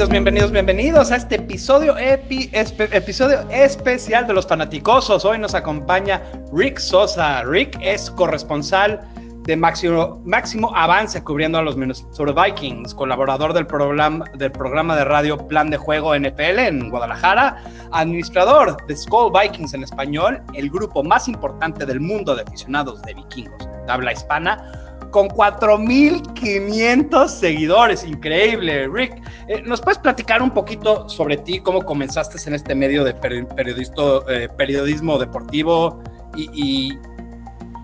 Bienvenidos, bienvenidos, bienvenidos a este episodio, episodio especial de los fanaticosos. Hoy nos acompaña Rick Sosa. Rick es corresponsal de máximo, máximo avance cubriendo a los Minnesota Vikings, colaborador del programa, del programa de radio Plan de Juego NFL en Guadalajara, administrador de Skull Vikings en español, el grupo más importante del mundo de aficionados de vikingos de habla hispana, con 4.500 seguidores. Increíble, Rick. Eh, ¿Nos puedes platicar un poquito sobre ti, cómo comenzaste en este medio de eh, periodismo deportivo y,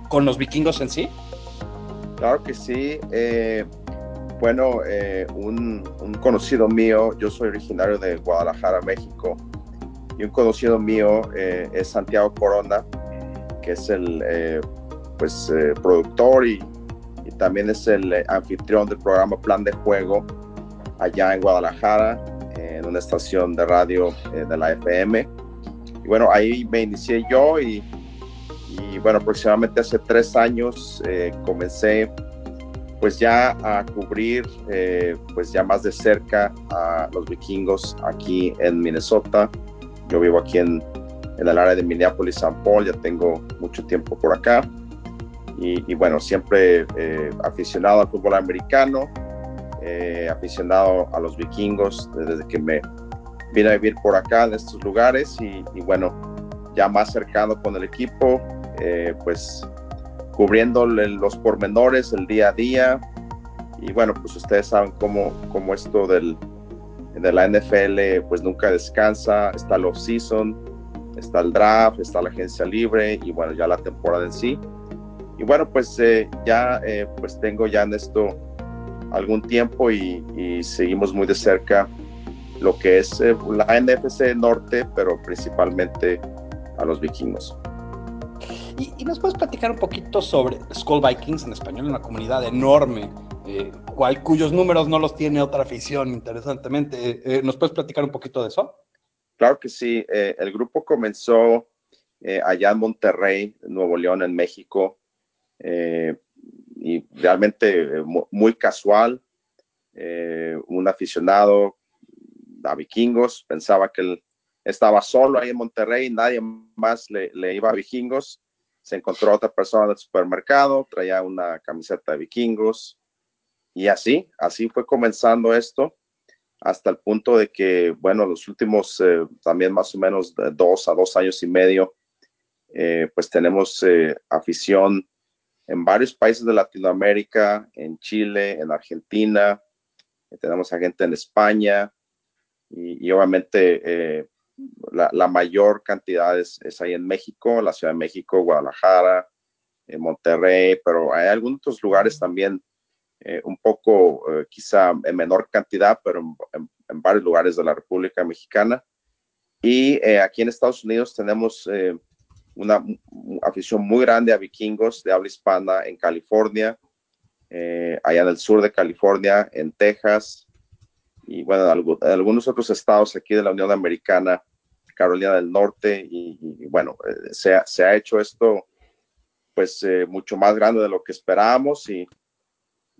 con los vikingos en sí? Claro que sí. Eh, bueno, un, un conocido mío, yo soy originario de Guadalajara, México, y un conocido mío es Santiago Corona, que es el pues, productor y, y también es el eh, anfitrión del programa Plan de Juego allá en Guadalajara, en una estación de radio eh, de la FM. Y bueno, ahí me inicié yo y, bueno, aproximadamente hace tres años eh, comencé pues ya a cubrir eh, pues ya más de cerca a los vikingos aquí en Minnesota. Yo vivo aquí en, en el área de Minneapolis, St. Paul, ya tengo mucho tiempo por acá. Y, y bueno, siempre eh, aficionado al fútbol americano, eh, aficionado a los vikingos desde que me vine a vivir por acá en estos lugares y, y bueno, ya más cercano con el equipo, eh, pues cubriendo los pormenores, el día a día. Y bueno, pues ustedes saben cómo, cómo esto del, de la NFL pues nunca descansa, está el off-season, está el draft, está la agencia libre y bueno, ya la temporada en sí. Y bueno, pues eh, ya eh, pues tengo ya en esto algún tiempo y, y seguimos muy de cerca lo que es eh, la NFC Norte, pero principalmente a los vikingos. Y, y nos puedes platicar un poquito sobre Skull Vikings en español, una comunidad enorme, eh, cual- cuyos números no los tiene otra afición, interesantemente. Eh, eh, ¿Nos puedes platicar un poquito de eso? Claro que sí, el grupo comenzó allá en Monterrey, Nuevo León, en México, eh, y realmente eh, mu- muy casual, eh, un aficionado a vikingos, pensaba que él estaba solo ahí en Monterrey, nadie más le, le iba a vikingos, se encontró otra persona en el supermercado, traía una camiseta de vikingos, y así, así fue comenzando esto hasta el punto de que, bueno, los últimos eh, también más o menos de dos a dos años y medio, eh, pues tenemos eh, afición en varios países de Latinoamérica, en Chile, en Argentina, eh, tenemos a gente en España y, y obviamente eh, la, la mayor cantidad es, es ahí en México, la Ciudad de México, Guadalajara, en Monterrey, pero hay algunos otros lugares también eh, un poco eh, quizá en menor cantidad, pero en, en- en varios lugares de la República Mexicana. Y eh, aquí en Estados Unidos tenemos eh, una afición muy grande a vikingos de habla hispana en California, eh, allá en el sur de California, en Texas, y bueno, en, algu- en algunos otros estados aquí de la Unión Americana, Carolina del Norte, y, bueno, eh, se, ha- hecho esto pues eh, mucho más grande de lo que esperábamos y,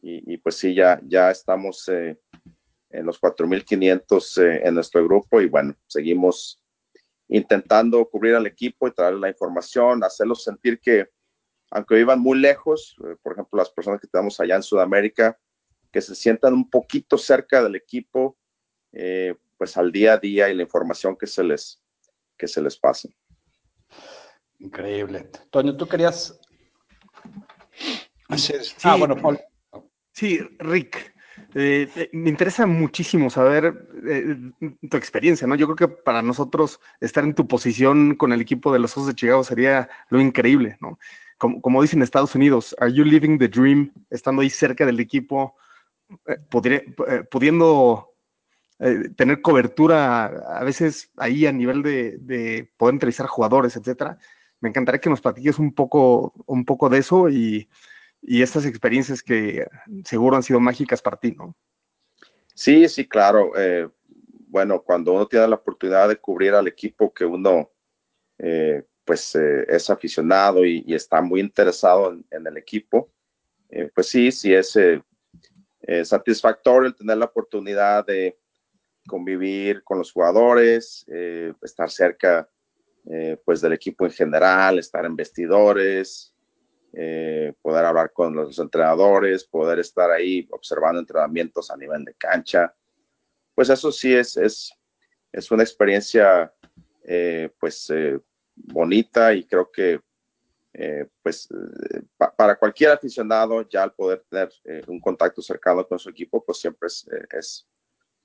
y, y, pues sí, ya, ya estamos eh, en los 4.500 eh, en nuestro grupo y bueno, seguimos intentando cubrir al equipo y traer la información, hacerlos sentir que aunque vivan muy lejos, eh, por ejemplo, las personas que tenemos allá en Sudamérica, que se sientan un poquito cerca del equipo, eh, pues al día a día y la información que se les, que se les pasa. Increíble. Toño, tú querías... Sí. Ah, bueno, Paul. Sí, Rick, eh, eh, me interesa muchísimo saber eh, tu experiencia, ¿no? Yo creo que para nosotros estar en tu posición con el equipo de los Osos de Chicago sería lo increíble, ¿no? Como, dicen en Estados Unidos, ¿are you living the dream? Estando ahí cerca del equipo, pudiendo tener cobertura a veces ahí a nivel de, de poder entrevistar jugadores, etcétera. Me encantaría que nos platiques un poco, un poco de eso y y estas experiencias que seguro han sido mágicas para ti, ¿no? Sí, sí, claro. Eh, bueno, cuando uno tiene la oportunidad de cubrir al equipo que uno eh, pues eh, es aficionado y, está muy interesado en, el equipo, pues sí, sí es satisfactorio el tener la oportunidad de convivir con los jugadores, estar cerca pues del equipo en general, estar en vestidores, poder hablar con los entrenadores, poder estar ahí observando entrenamientos a nivel de cancha pues eso sí es, es, es una experiencia eh, pues eh, bonita y creo que eh, pues para cualquier aficionado ya al poder tener un contacto cercano con su equipo pues siempre es, es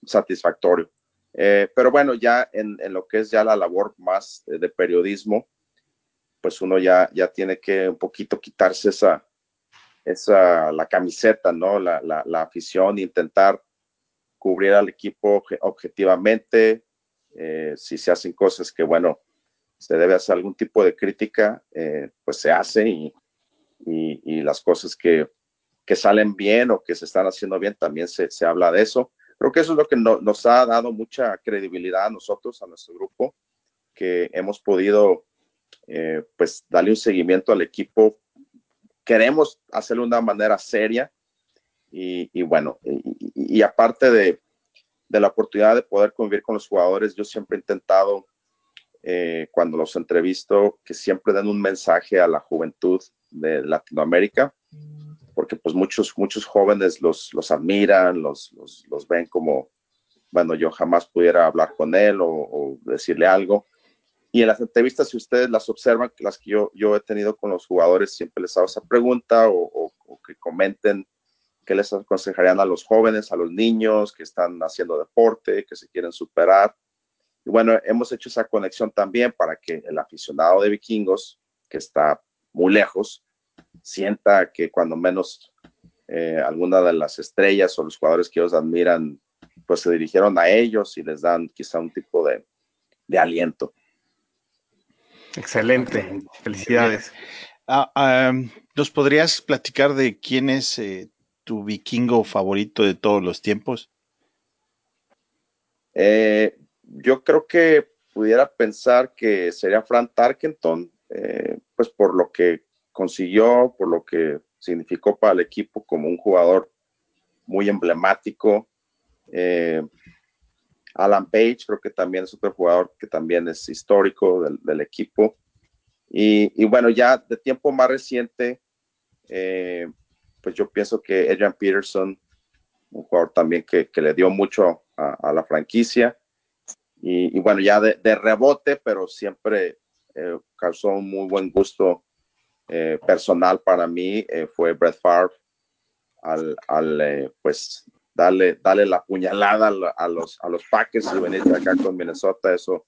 satisfactorio. pero bueno, ya en, en, lo que es ya la labor más de periodismo, pues uno ya, ya tiene que un poquito quitarse esa, esa la camiseta, ¿no? La, la, la afición intentar cubrir al equipo objetivamente, eh, si se hacen cosas que, bueno, se debe hacer algún tipo de crítica, eh, pues se hace y, y, las cosas que, que, salen bien o que se están haciendo bien, también se, se habla de eso. Creo que eso es lo que nos ha dado mucha credibilidad a nosotros, a nuestro grupo, que hemos podido, eh, pues, darle un seguimiento al equipo. Queremos hacerlo de una manera seria, y, bueno, y, aparte de, de, la oportunidad de poder convivir con los jugadores, yo siempre he intentado, eh, cuando los entrevisto, que siempre den un mensaje a la juventud de Latinoamérica, porque pues muchos, muchos jóvenes los, los admiran, los, los ven como, bueno, yo jamás pudiera hablar con él o, decirle algo. Y en las entrevistas, si ustedes las observan, las que yo, yo he tenido con los jugadores, siempre les hago esa pregunta o, o que comenten ¿Qué les aconsejarían a los jóvenes, a los niños que están haciendo deporte, que se quieren superar? Y bueno, hemos hecho esa conexión también para que el aficionado de vikingos, que está muy lejos, sienta que cuando menos eh, alguna de las estrellas o los jugadores que ellos admiran, pues se dirigieron a ellos y les dan quizá un tipo de, de aliento. Excelente, felicidades. Ah, ¿Nos podrías platicar de quién es eh, tu vikingo favorito de todos los tiempos? Eh, yo creo que pudiera pensar que sería Frank Tarkenton, eh, pues por lo que consiguió, por lo que significó para el equipo como un jugador muy emblemático. Eh, Alan Page creo que también es otro jugador que también es histórico del, equipo. Y, bueno, ya de tiempo más reciente, pues yo pienso que Adrian Peterson, un jugador también que, le dio mucho a, la franquicia. Y, bueno, ya de, rebote, pero siempre eh, causó un muy buen gusto eh, personal para mí, eh, fue Brett Favre al, al pues darle, darle la puñalada a, los, a los Packers y venir acá con Minnesota. Eso,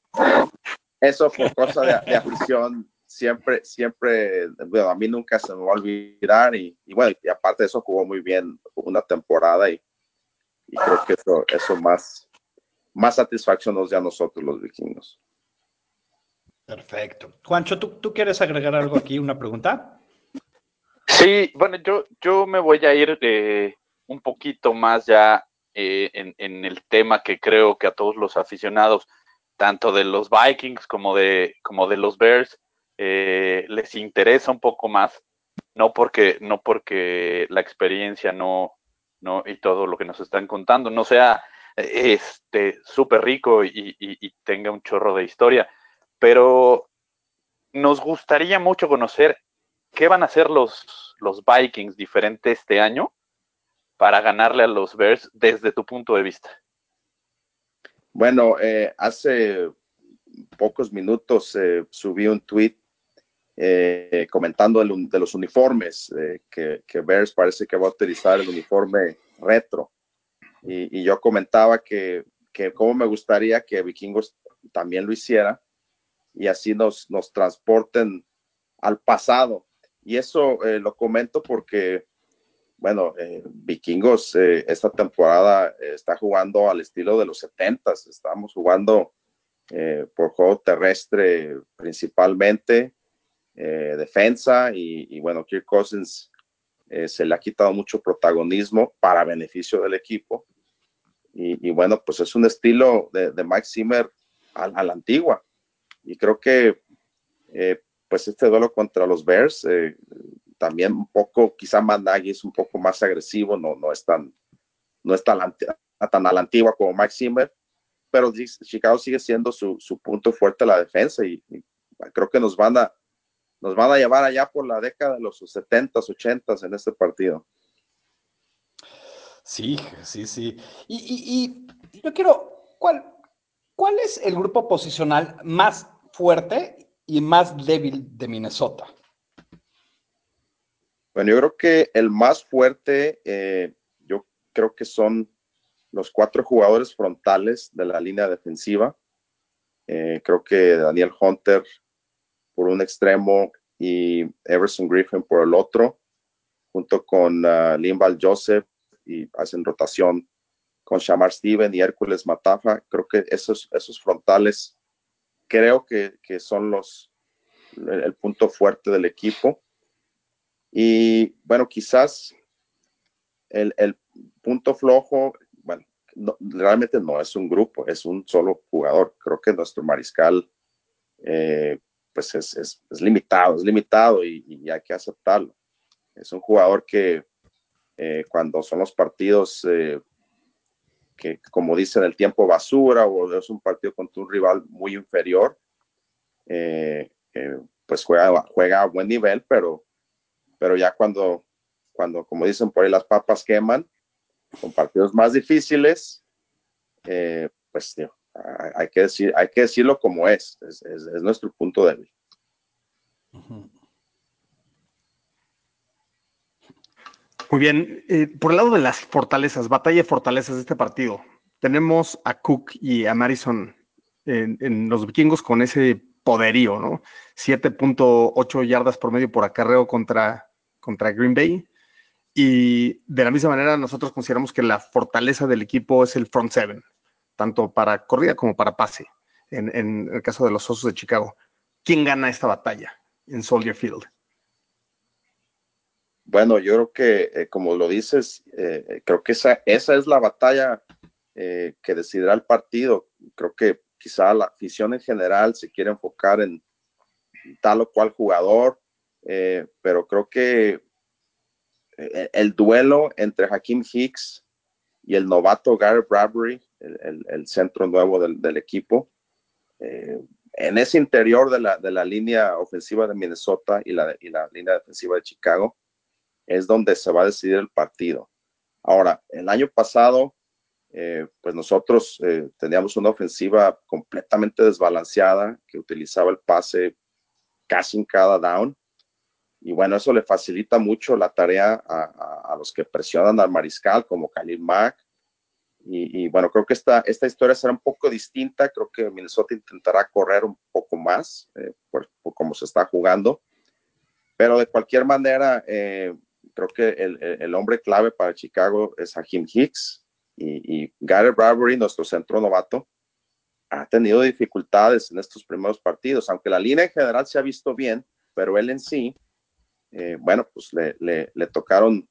eso fue cosa de, de afición siempre, siempre, bueno, a mí nunca se me va a olvidar y, bueno, y aparte de eso jugó muy bien una temporada y, creo que eso, eso más, más satisfacción nos da a nosotros los vikingos. Perfecto. Juancho, ¿tú, ¿tú quieres agregar algo aquí, una pregunta? Sí, bueno, yo, yo me voy a ir eh, un poquito más ya eh, en, el tema que creo que a todos los aficionados, tanto de los Vikings como de, como de los Bears, eh, les interesa un poco más, no porque, no porque la experiencia no, no, y todo lo que nos están contando no sea este súper rico y, tenga un chorro de historia, pero nos gustaría mucho conocer qué van a hacer los, los Vikings diferentes este año para ganarle a los Bears desde tu punto de vista. Bueno, eh, hace pocos minutos eh, subí un tweet eh, comentando de los uniformes, que, que, Bears parece que va a utilizar el uniforme retro. Y, yo comentaba que, que cómo me gustaría que Vikingos también lo hiciera y así nos, nos transporten al pasado. Y eso lo comento porque, bueno, Vikingos esta temporada está jugando al estilo de los 70 estamos jugando por juego terrestre principalmente, eh, defensa y, bueno, Kirk Cousins eh, se le ha quitado mucho protagonismo para beneficio del equipo. Y, bueno, pues es un estilo de, Mike Zimmer a, la antigua. Y creo que eh, pues este duelo contra los Bears, eh, también un poco, quizá Managui es un poco más agresivo, no, no es tan, no es tan, tan a la antigua como Mike Zimmer, pero Chicago sigue siendo su, su punto fuerte la defensa y, creo que nos van a nos van a llevar allá por la década de los 70s, 80s en este partido. Sí, sí, sí. Y, y, yo quiero, ¿cuál, ¿cuál es el grupo posicional más fuerte y más débil de Minnesota? Bueno, yo creo que el más fuerte, eh, yo creo que son los cuatro jugadores frontales de la línea defensiva. Eh, creo que Daniel Hunter por un extremo y Everson Griffin por el otro, junto con uh, Limbal Joseph y hacen rotación con Shamar Steven y Hércules Matafa. Creo que esos, esos frontales creo que, que son los el, punto fuerte del equipo. Y bueno, quizás el, el punto flojo, bueno, realmente no es un grupo, es un solo jugador. Creo que nuestro mariscal eh, pues es, es, limitado, es limitado y, hay que aceptarlo. Es un jugador que eh, cuando son los partidos eh, que, como dicen, el tiempo basura o es un partido contra un rival muy inferior, pues juega, juega a buen nivel, pero, pero ya cuando, cuando, como dicen por ahí, las papas queman, con partidos más difíciles, pues tío, hay que, decir, hay que decirlo como es, es, es, es nuestro punto débil. Muy bien, eh, por el lado de las fortalezas, batalla de fortalezas de este partido, tenemos a Cook y a Madison en, los vikingos con ese poderío, ¿no? 7.8 yardas por medio por acarreo contra, contra Green Bay. Y de la misma manera, nosotros consideramos que la fortaleza del equipo es el front seven, tanto para corrida como para pase, en, en el caso de los Osos de Chicago. ¿Quién gana esta batalla en Soldier Field? Bueno, yo creo que, eh, como lo dices, eh, creo que esa, esa es la batalla eh, que decidirá el partido. Creo que quizá la afición en general se quiere enfocar en tal o cual jugador, pero creo que el duelo entre Hakim Hicks y el novato Gary Bradbury, el, centro nuevo del, equipo, en ese interior de la, de la, línea ofensiva de Minnesota y la, y la línea defensiva de Chicago, es donde se va a decidir el partido. Ahora, el año pasado, eh, pues nosotros eh, teníamos una ofensiva completamente desbalanceada que utilizaba el pase casi en cada down. Y bueno, eso le facilita mucho la tarea a, los que presionan al mariscal, como Khalil Mack. Y, bueno, creo que esta, esta historia será un poco distinta. Creo que Minnesota intentará correr un poco más eh, por, por, cómo se está jugando. Pero de cualquier manera, creo que el, el, hombre clave para Chicago es Hakim Hicks y, y Gary Bradbury, nuestro centro novato, ha tenido dificultades en estos primeros partidos, aunque la línea en general se ha visto bien, pero él en sí, eh, bueno, pues le, le, tocaron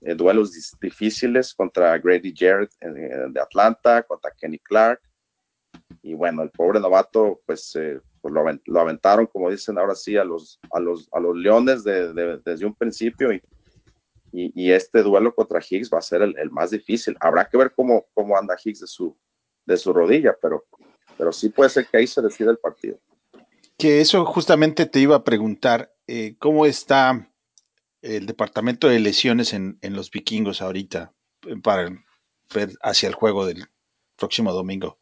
eh, duelos difíciles contra Grady Jarrett eh, de Atlanta, contra Kenny Clark, y bueno, el pobre novato, pues, pues lo, lo, aventaron, como dicen ahora sí, a los, a los, a los leones de, de, desde un principio y y, este duelo contra Higgs va a ser el, más difícil. Habrá que ver cómo, cómo anda Higgs de su, de su rodilla, pero, pero sí puede ser que ahí se decida el partido. Que eso justamente te iba a preguntar, eh, ¿cómo está el departamento de lesiones en, los vikingos ahorita para ver hacia el juego del próximo domingo?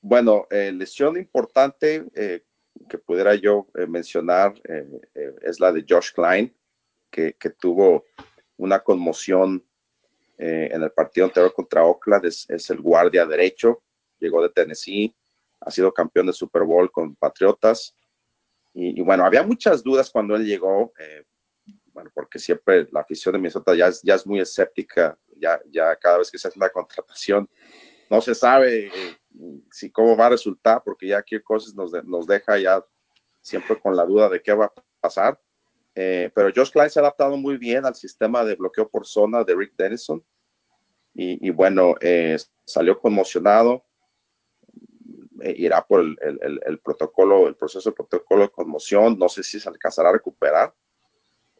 Bueno, eh, lesión importante eh, que pudiera yo eh, mencionar eh, eh, es la de Josh Klein, que, tuvo una conmoción eh, en el partido anterior contra Oakland, es, el guardia derecho, llegó de Tennessee, ha sido campeón de Super Bowl con Patriotas. Y, bueno, había muchas dudas cuando él llegó, eh, bueno, porque siempre la afición de Minnesota ya es, ya es muy escéptica, ya, ya cada vez que se hace una contratación, no se sabe eh, si cómo va a resultar, porque ya aquí cosas nos, nos deja ya siempre con la duda de qué va a pasar. Eh, pero Josh Klein se ha adaptado muy bien al sistema de bloqueo por zona de Rick Dennison. Y, bueno, eh, salió conmocionado. Eh, irá por el, protocolo, el proceso de protocolo de conmoción. No sé si se alcanzará a recuperar.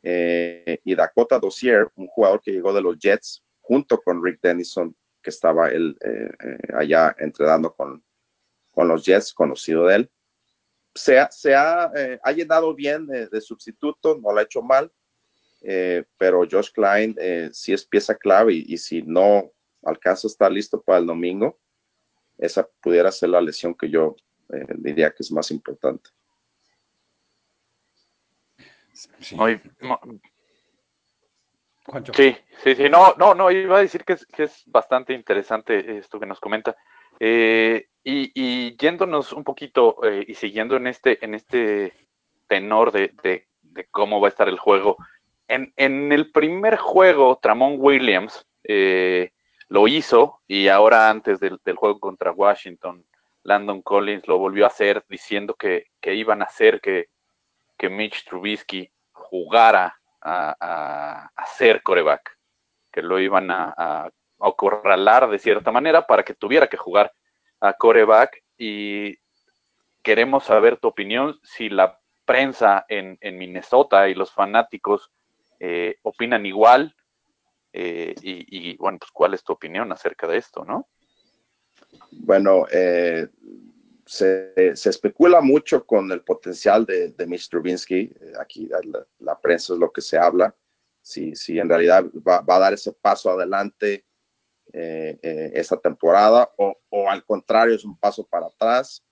y Dakota Dossier, un jugador que llegó de los Jets junto con Rick Dennison, que estaba él allá entrenando con, con los Jets, conocido de él se, ha, eh, ha, llenado bien de, sustituto, no lo ha hecho mal, eh, pero Josh Klein eh, sí es pieza clave y, si no alcanza a estar listo para el domingo, esa pudiera ser la lesión que yo diría que es más importante. Sí. sí, sí, no, no, no, iba a decir que es, que es bastante interesante esto que nos comenta. Eh, y, yéndonos un poquito eh, y siguiendo en este, en este tenor de, cómo va a estar el juego, en, el primer juego, Tramon Williams eh, lo hizo y ahora antes del, juego contra Washington, Landon Collins lo volvió a hacer diciendo que, iban a hacer que, Mitch Trubisky jugara a, a, ser coreback, que lo iban a, a de cierta manera para que tuviera que jugar a coreback. Y queremos saber tu opinión si la prensa en, Minnesota y los fanáticos eh, opinan igual eh, y, bueno, pues cuál es tu opinión acerca de esto, ¿no? Bueno, eh, se, especula mucho con el potencial de, de Trubinsky. Aquí la, prensa es lo que se habla. Si, si en realidad va, va, a dar ese paso adelante eh, eh, esta temporada o, al contrario es un paso para atrás.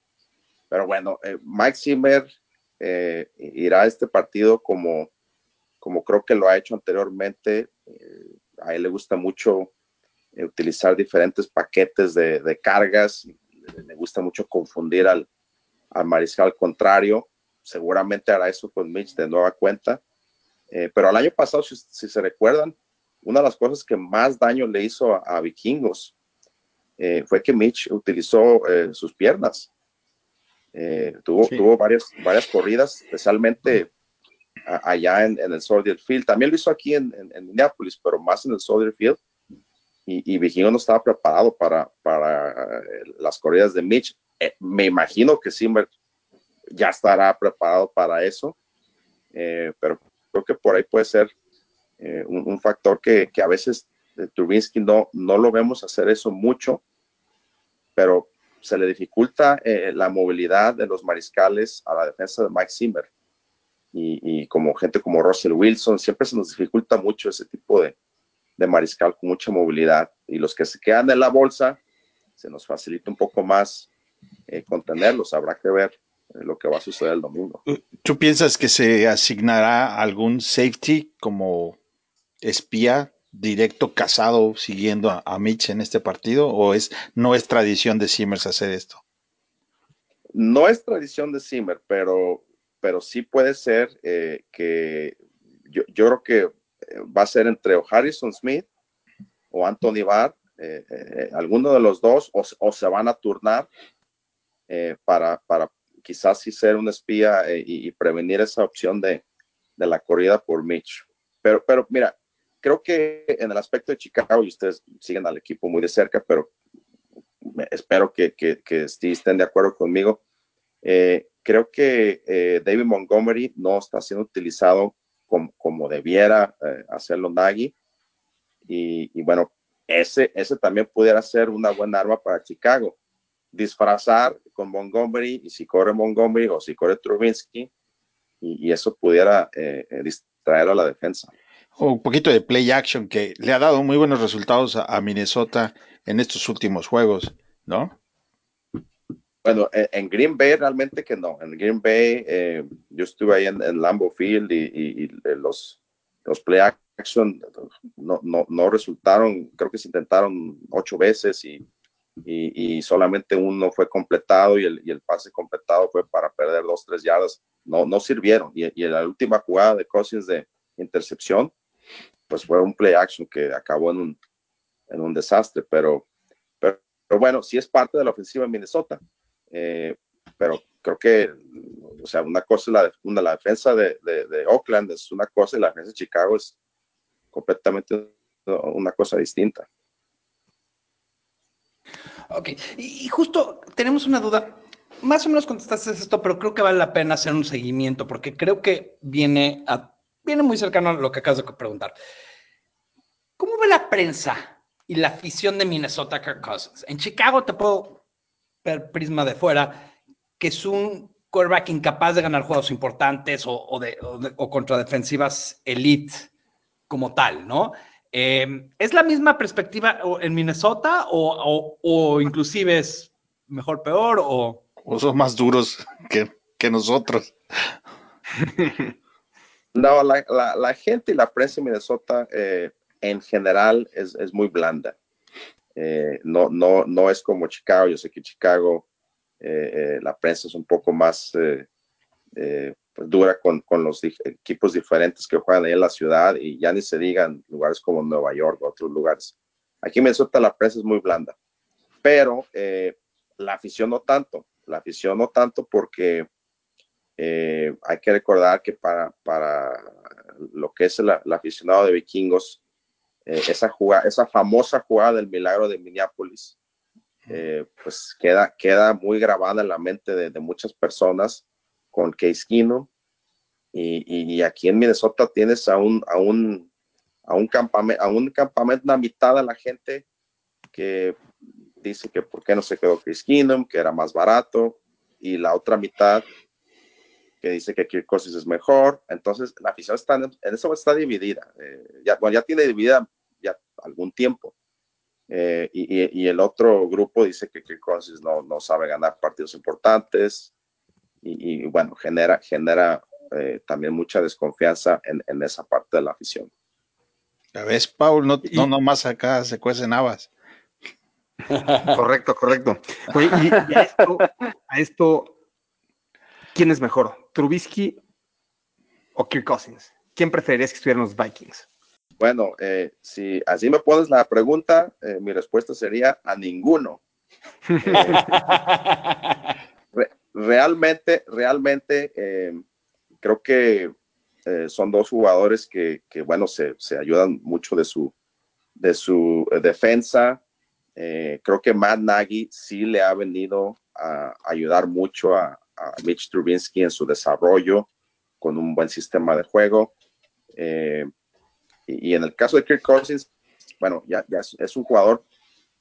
Pero bueno, eh, Mike Zimmer irá a este partido como, como creo que lo ha hecho anteriormente. A él le gusta mucho utilizar diferentes paquetes de, cargas. Le gusta mucho confundir al, al mariscal contrario. Seguramente hará eso con Mitch de nueva cuenta. pero el año pasado, si, si se recuerdan, una de las cosas que más daño le hizo a, Vikingos eh, fue que Mitch utilizó eh, sus piernas. Eh, tuvo, tuvo varias, varias corridas, especialmente allá en, el Soldier Field. También lo hizo aquí en, Minneapolis, pero más en el Soldier Field. Y, y Vikingo no estaba preparado para, para las corridas de Mitch. me imagino que Simber ya estará preparado para eso, pero creo que por ahí puede ser eh, un, factor que, a veces Trubinsky no, no lo vemos hacer eso mucho, pero se le dificulta eh, la movilidad de los mariscales a la defensa de Mike Zimmer. Y, como gente como Russell Wilson, siempre se nos dificulta mucho ese tipo de, mariscal con mucha movilidad. Y los que se quedan en la bolsa, se nos facilita un poco más eh, contenerlos. Habrá que ver lo que va a suceder el domingo. ¿Tú piensas que se asignará algún safety como espía directo casado siguiendo a, Mitch en este partido o es no es tradición de Simmers hacer esto? No es tradición de Zimmer, pero, pero sí puede ser eh, que yo, creo que eh, va a ser entre o Harrison Smith o Anthony Barr, eh, alguno de los dos, o, se van a turnar para, para quizás sí ser un espía y, prevenir esa opción de, de la corrida por Mitch. Pero, pero mira, creo que en el aspecto de Chicago, y ustedes siguen al equipo muy de cerca, pero espero que, que, estén de acuerdo conmigo. Creo que eh, David Montgomery no está siendo utilizado como, como debiera eh, hacerlo Nagy. Y, y, bueno, ese, ese también pudiera ser una buena arma para Chicago. Disfrazar con Montgomery y si corre Montgomery o si corre Trubinsky, y, y eso pudiera distraer a la defensa un poquito de play action que le ha dado muy buenos resultados a, Minnesota en estos últimos juegos, ¿no? Bueno, en, Green Bay realmente que no. En Green Bay eh, yo estuve ahí en, Lambeau Field y, los, los play action no, no, no, resultaron, creo que se intentaron ocho veces y, y, solamente uno fue completado y el, y el, pase completado fue para perder dos, tres yardas. No, no sirvieron. Y, en la última jugada de Cousins de intercepción, pues fue un play action que acabó en un, en un desastre, pero, pero, bueno, sí es parte de la ofensiva de Minnesota, eh, pero creo que, o sea, una cosa es la, una, la defensa de, de, Oakland, es una cosa y la defensa de Chicago es completamente una cosa distinta. Ok, y justo tenemos una duda. Más o menos contestaste esto, pero creo que vale la pena hacer un seguimiento porque creo que viene, a, viene muy cercano a lo que acabas de preguntar. ¿Cómo ve la prensa y la afición de Minnesota Kirk Cousins? En Chicago te puedo prisma de fuera, que es un quarterback incapaz de ganar juegos importantes o, de, o, contra defensivas elite como tal, ¿no? Em, ¿Es la misma perspectiva en Minnesota o, o, inclusive es mejor, peor o... O son más duros que, que nosotros. no, la, la, la, gente y la prensa en Minnesota eh, en general es, es muy blanda. Eh, no, no, no es como Chicago. Yo sé que Chicago, eh, eh, la prensa es un poco más pues dura con, con, los equipos diferentes que juegan ahí en la ciudad y ya ni se digan lugares como Nueva York o otros lugares. Aquí en Minnesota la prensa es muy blanda, pero la afición no tanto. La afición no tanto porque hay que recordar que para, para lo que es el, el aficionado de vikingos, eh, esa, jugada, esa famosa jugada del milagro de Minneapolis, eh, pues queda, queda muy grabada en la mente de, muchas personas con Case Keenum. Y, y, aquí en Minnesota tienes a un, a un, a un campamento, a un campamento, una mitad de la gente que dice que por qué no se quedó Case Keenum, que era más barato, y la otra mitad que dice que Kirk Cousins es mejor. Entonces, la afición está en, eso está dividida. Eh, ya, bueno, ya tiene dividida ya algún tiempo. Eh, y, y, el otro grupo dice que Kirk Cousins no, no sabe ganar partidos importantes y, bueno, genera, genera eh, también mucha desconfianza en, en, esa parte de la afición. Ya ves, Paul, no, no nomás acá se cuecen habas. Correcto, correcto. y, a, esto, a esto, ¿quién es mejor? ¿Trubisky o Kirk Cousins? ¿Quién preferirías que estuvieran los Vikings? Bueno, eh, si así me pones la pregunta, eh, mi respuesta sería a ninguno. Eh, realmente, realmente, creo que son dos jugadores que, bueno, se, ayudan mucho de su, de su defensa. creo que Matt Nagy sí le ha venido a ayudar mucho a, a Mitch Trubinsky en su desarrollo con un buen sistema de juego. Y, en el caso de Kirk Cousins, bueno, ya, ya es, un jugador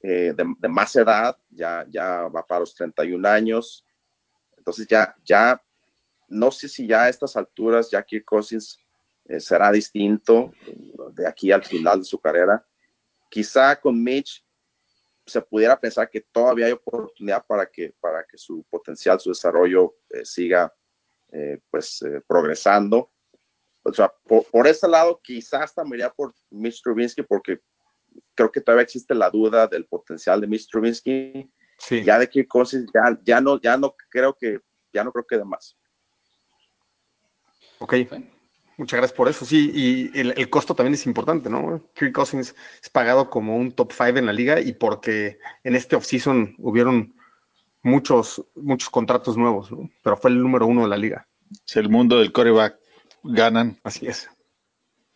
eh, de, más edad, ya, ya va para los 31 años. Entonces ya, ya, no sé si ya a estas alturas ya Kirk Cousins eh, será distinto de aquí al final de su carrera. Quizá con Mitch se pudiera pensar que todavía hay oportunidad para que, para que su potencial, su desarrollo eh, siga pues progresando o sea, por, ese lado, quizás hasta me iría por Mitch Trubinsky porque creo que todavía existe la duda del potencial de Mitch Trubinsky. Sí. Ya de Kirk Cousins, ya, ya, no, ya no creo que, ya no creo que de más. Ok, muchas gracias por eso. Sí, y el, costo también es importante, ¿no? Kirk Cousins es pagado como un top 5 en la liga y porque en este offseason hubieron muchos, muchos contratos nuevos, ¿no? Pero fue el número uno de la liga. Es el mundo del coreback ganan. Así es.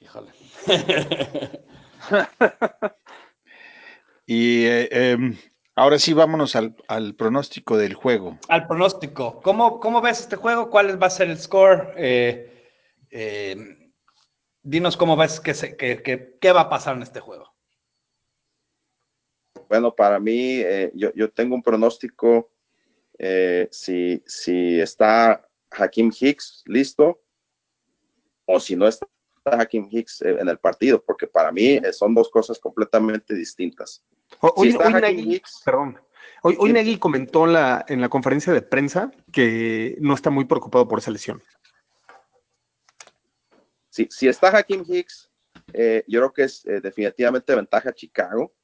Híjole. y eh, em, ahora sí, vámonos al, pronóstico del juego. Al pronóstico. ¿Cómo, ¿Cómo, ves este juego? ¿Cuál va a ser el score? Eh, em, dinos cómo ves que, qué va a pasar en este juego. Bueno, para mí, eh, yo, yo, tengo un pronóstico. si, si está Hakim Hicks listo, o si no está Hakim Hicks en el partido, porque para mí eh, son dos cosas completamente distintas. Hoy, perdón. Hoy, hoy comentó la, en la conferencia de prensa que no está muy preocupado por esa lesión. Si, si está Hakim Hicks, eh, yo creo que es eh, definitivamente ventaja Chicago.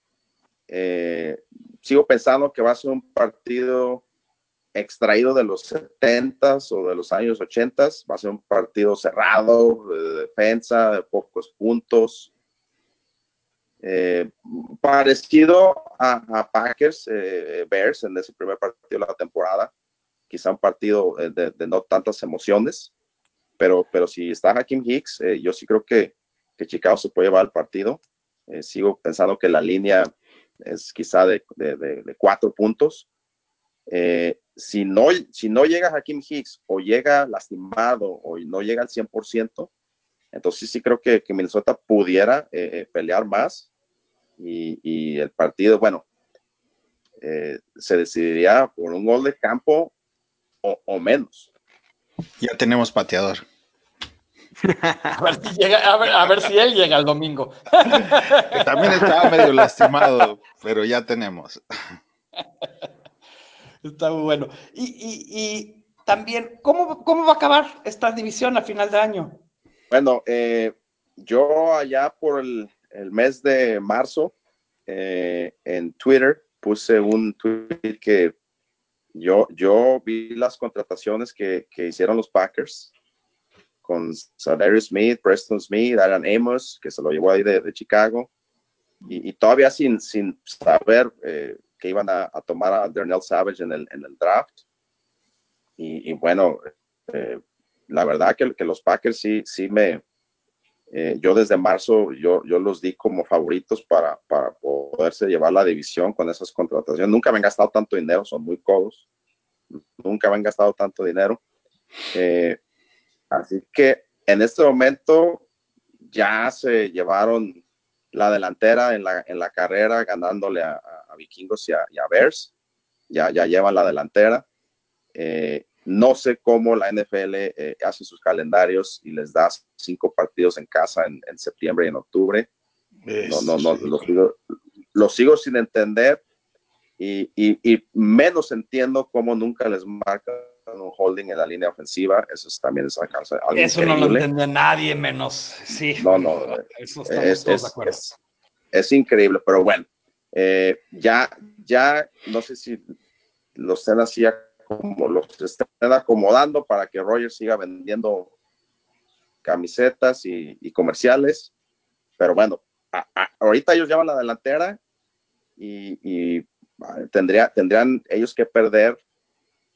sigo pensando que va a ser un partido extraído de los 70s o de los años 80s. Va a ser un partido cerrado, de defensa, de pocos puntos. Eh, parecido a, Packers, eh, Bears en ese primer partido de la temporada. quizá un partido de, no tantas emociones, pero, pero si está Hakim Hicks, yo sí creo que, que Chicago se puede llevar al partido. sigo pensando que la línea es quizá de, de cuatro puntos. Eh, si, no, si no llega Hakim Hicks o llega lastimado o no llega al 100%, entonces sí creo que, que Minnesota pudiera eh, eh, pelear más y, el partido, bueno, se decidiría por un gol de campo o, menos. Ya tenemos pateador. a, ver si llega, a, ver, si él llega el domingo. también estaba medio lastimado, pero ya tenemos. Está bueno. Y, también, ¿cómo, ¿cómo, va a acabar esta división a final de año? Bueno, eh, yo allá por el, mes de marzo eh, en Twitter puse un tweet que yo, yo vi las contrataciones que, hicieron los Packers con Sadarius Smith, Preston Smith, Aaron Amos, que se lo llevó ahí de, Chicago, y, todavía sin, sin saber eh, que iban a, tomar a Darnell Savage en el, en el draft. Y, bueno, eh, la verdad que, que, los Packers sí, sí me, eh, yo desde marzo, yo, yo los di como favoritos para, para poderse llevar la división con esas contrataciones. Nunca me han gastado tanto dinero, son muy codos. Nunca me han gastado tanto dinero. Eh, así que en este momento ya se llevaron la delantera en la, en la carrera, ganándole a, Vikingos y a, Bears. Ya, ya llevan la delantera. Eh, no sé cómo la NFL eh, hace sus calendarios y les da cinco partidos en casa en, septiembre y en octubre. no, no, no, lo sigo, sin entender y, y, menos entiendo cómo nunca les marcan un holding en la línea ofensiva. Eso también es algo Eso no lo entiende nadie menos. Sí. No, no. Eso es, de acuerdo. Es, increíble, pero bueno. Eh, ya, ya, no sé si los estén así como los estén acomodando para que Rogers siga vendiendo camisetas y, comerciales. Pero bueno, ahorita ellos llevan la delantera y, tendría, tendrían ellos que perder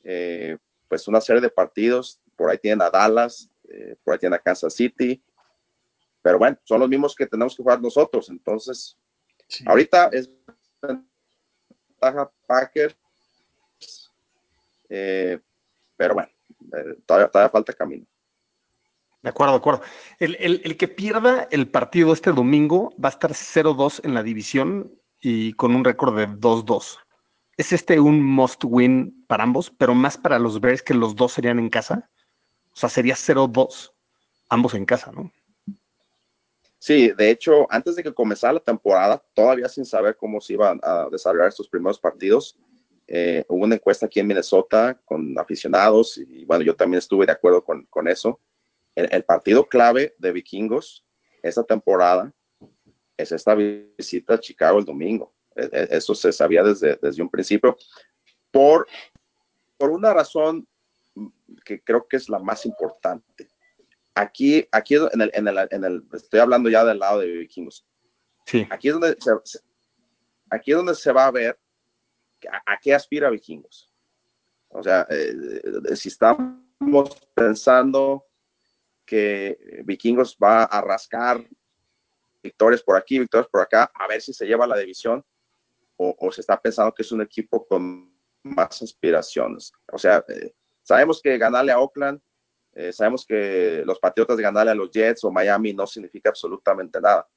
eh, pues una serie de partidos. Por ahí tienen a Dallas, eh, por ahí tienen a Kansas City. Pero bueno, son los mismos que tenemos que jugar nosotros. Entonces, ahorita es ventaja Packers. Eh, pero bueno, eh, todavía, falta camino. De acuerdo, de acuerdo. El, el, que pierda el partido este domingo va a estar 0-2 en la división y con un récord de 2-2 es este un must win para ambos, pero más para los Bears que los dos serían en casa. O sea, sería 0-2, ambos en casa, ¿no? Sí, de hecho, antes de que comenzara la temporada, todavía sin saber cómo se iban a desarrollar estos primeros partidos, eh, hubo una encuesta aquí en Minnesota con aficionados y bueno, yo también estuve de acuerdo con, con eso. El, el, partido clave de vikingos esta temporada es esta visita a Chicago el domingo. E, e, eso se sabía desde, desde un principio, por, por una razón que creo que es la más importante. Aquí, aquí en el, en el, en el estoy hablando ya del lado de vikingos. Sí. Aquí es donde se, aquí es donde se va a ver a, qué aspira vikingos. O sea, eh, si estamos pensando que vikingos va a rascar victorias por aquí, victorias por acá, a ver si se lleva la división, o, se está pensando que es un equipo con más aspiraciones. O sea, eh, sabemos que ganarle a Oakland, eh, sabemos que los Patriotas ganarle a los Jets o Miami no significa absolutamente nada.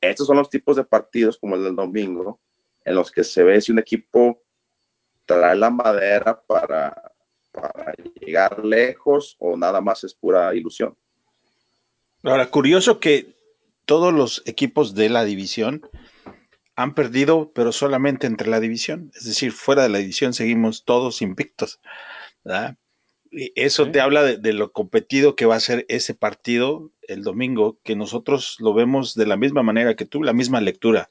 Estos son los tipos de partidos como el del domingo, en los que se ve si un equipo trae la madera para, para llegar lejos o nada más es pura ilusión. Ahora, curioso que todos los equipos de la división han perdido, pero solamente entre la división. Es decir, fuera de la división seguimos todos invictos. Eso te habla de, lo competido que va a ser ese partido el domingo, que nosotros lo vemos de la misma manera que tú, la misma lectura.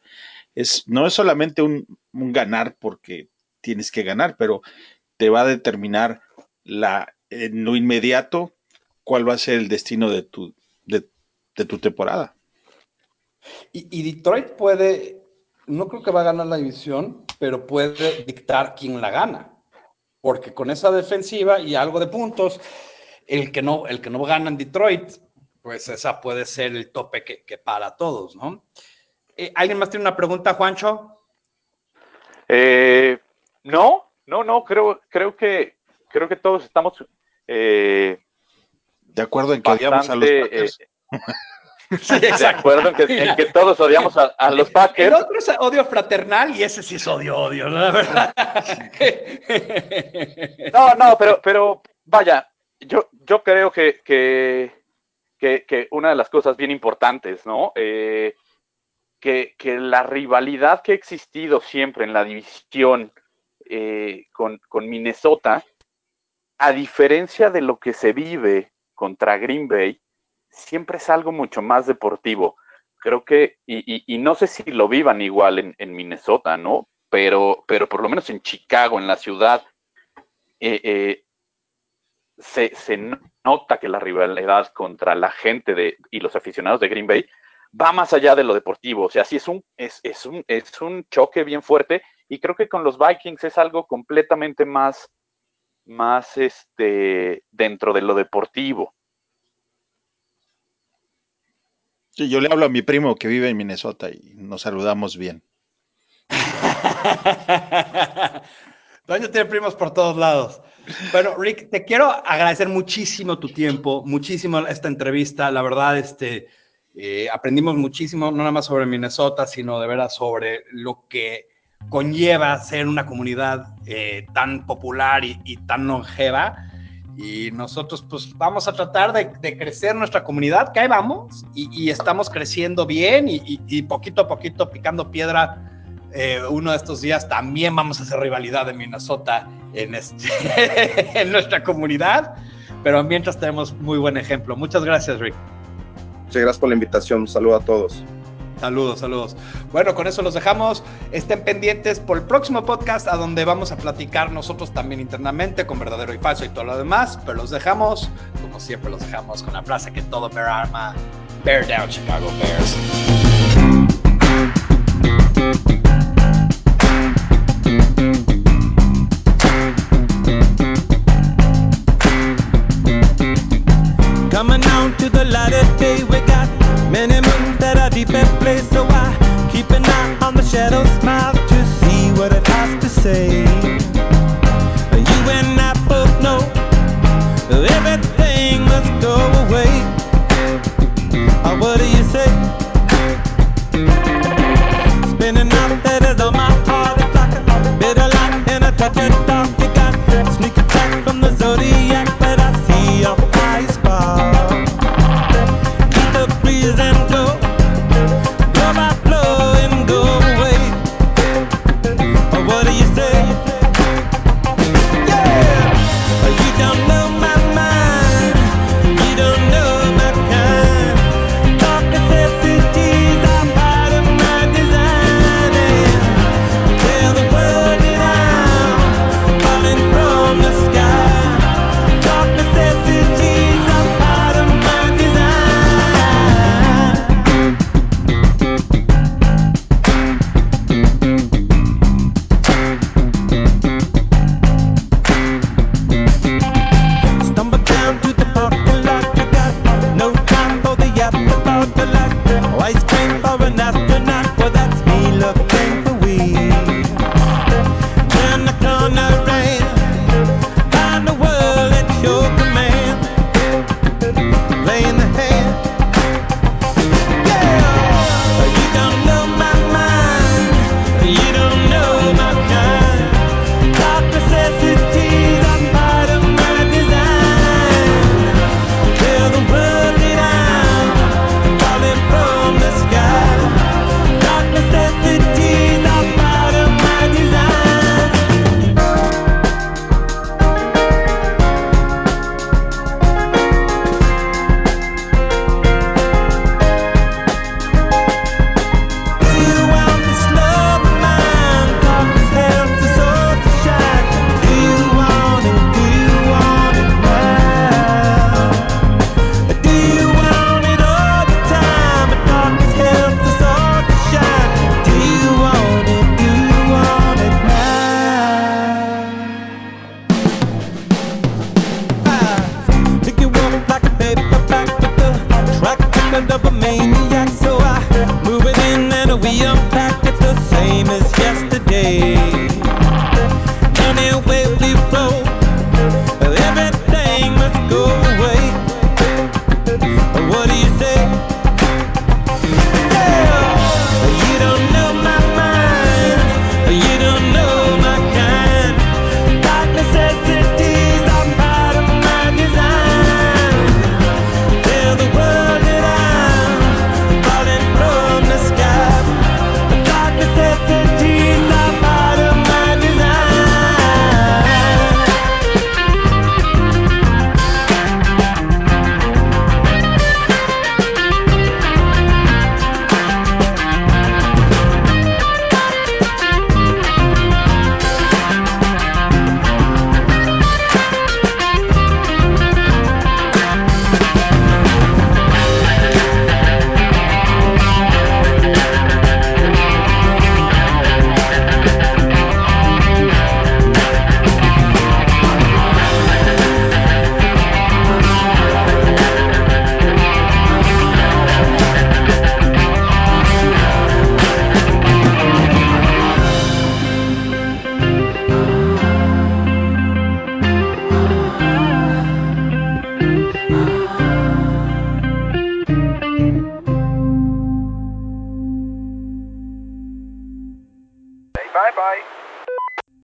Es, no es solamente un, ganar porque tienes que ganar, pero te va a determinar la, en lo inmediato cuál va a ser el destino de tu, de, tu temporada. y, Detroit puede no creo que va a ganar la división, pero puede dictar quién la gana. Porque con esa defensiva y algo de puntos, el que no, el que no gana en Detroit, pues esa puede ser el tope que, que para todos, ¿no? Eh, ¿Alguien más tiene una pregunta, Juancho? Eh, no, no, no, creo, creo que creo que todos estamos eh, de acuerdo en que odiamos a los Packers. Sí, de acuerdo en que, en que, todos odiamos a, a, los Packers. El otro es odio fraternal y ese sí es odio, odio, ¿no? la verdad. no, no, pero, pero vaya, yo, yo creo que, que, que, que una de las cosas bien importantes, ¿no? Eh, que, que, la rivalidad que ha existido siempre en la división eh, con, con Minnesota, a diferencia de lo que se vive contra Green Bay, siempre es algo mucho más deportivo. Creo que, y, y, y no sé si lo vivan igual en, Minnesota, ¿no? Pero, pero por lo menos en Chicago, en la ciudad, eh, eh, se, se, nota que la rivalidad contra la gente de, y los aficionados de Green Bay va más allá de lo deportivo. O sea, sí es un, es, es un, es un choque bien fuerte y creo que con los Vikings es algo completamente más, más este, dentro de lo deportivo. Yo le hablo a mi primo que vive en Minnesota y nos saludamos bien. Toño tiene primos por todos lados. Bueno, Rick, te quiero agradecer muchísimo tu tiempo, muchísimo esta entrevista. La verdad, este, eh, aprendimos muchísimo, no nada más sobre Minnesota, sino de veras sobre lo que conlleva ser una comunidad eh, tan popular y tan longeva y nosotros pues vamos a tratar de, de, crecer nuestra comunidad, que ahí vamos, y, y estamos creciendo bien y, y, y, poquito a poquito picando piedra. Eh, uno de estos días también vamos a hacer rivalidad de Minnesota en, este, en nuestra comunidad, pero mientras tenemos muy buen ejemplo. Muchas gracias, Rick. Muchas gracias por la invitación. Un saludo a todos. Saludos, saludos. Bueno, con eso los dejamos. Estén pendientes por el próximo podcast a donde vamos a platicar nosotros también internamente con verdadero y falso y todo lo demás. Pero los dejamos, como siempre, los dejamos con la frase que todo bear arma. Bear down, Chicago Bears.